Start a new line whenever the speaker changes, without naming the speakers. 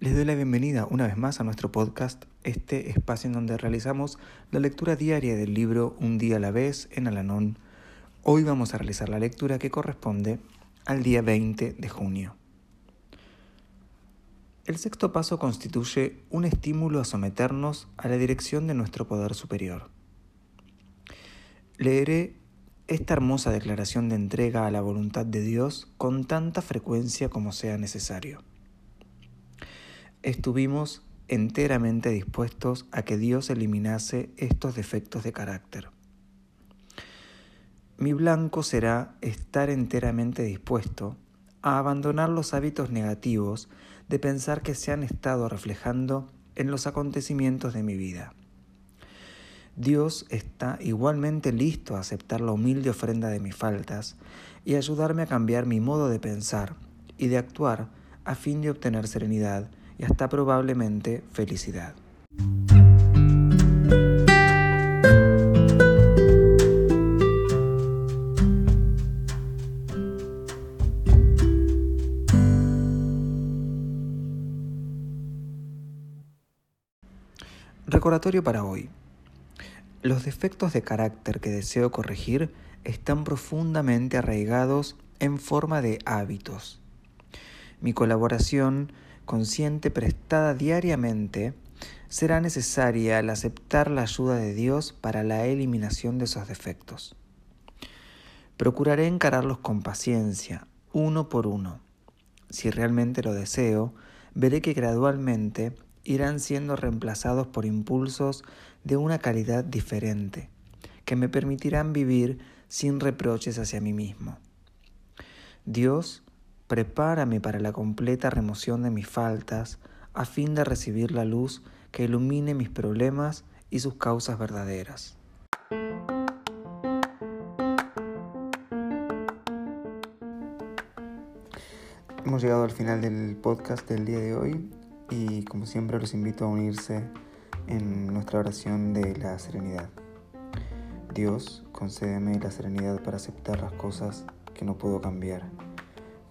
Les doy la bienvenida una vez más a nuestro podcast, este espacio en donde realizamos la lectura diaria del libro Un día a la vez en Alanón. Hoy vamos a realizar la lectura que corresponde al día 20 de junio. El sexto paso constituye un estímulo a someternos a la dirección de nuestro poder superior. Leeré esta hermosa declaración de entrega a la voluntad de Dios con tanta frecuencia como sea necesario. Estuvimos enteramente dispuestos a que Dios eliminase estos defectos de carácter. Mi blanco será estar enteramente dispuesto a abandonar los hábitos negativos de pensar que se han estado reflejando en los acontecimientos de mi vida. Dios está igualmente listo a aceptar la humilde ofrenda de mis faltas y ayudarme a cambiar mi modo de pensar y de actuar a fin de obtener serenidad y hasta probablemente felicidad. Recordatorio para hoy. Los defectos de carácter que deseo corregir están profundamente arraigados en forma de hábitos. Mi colaboración consciente prestada diariamente será necesaria al aceptar la ayuda de Dios para la eliminación de esos defectos. Procuraré encararlos con paciencia, uno por uno. Si realmente lo deseo, veré que gradualmente irán siendo reemplazados por impulsos de una calidad diferente, que me permitirán vivir sin reproches hacia mí mismo. Dios, prepárame para la completa remoción de mis faltas, a fin de recibir la luz que ilumine mis problemas y sus causas verdaderas. Hemos llegado al final del podcast del día de hoy y como siempre los invito a unirse en nuestra oración de la serenidad. Dios, concédeme la serenidad para aceptar las cosas que no puedo cambiar,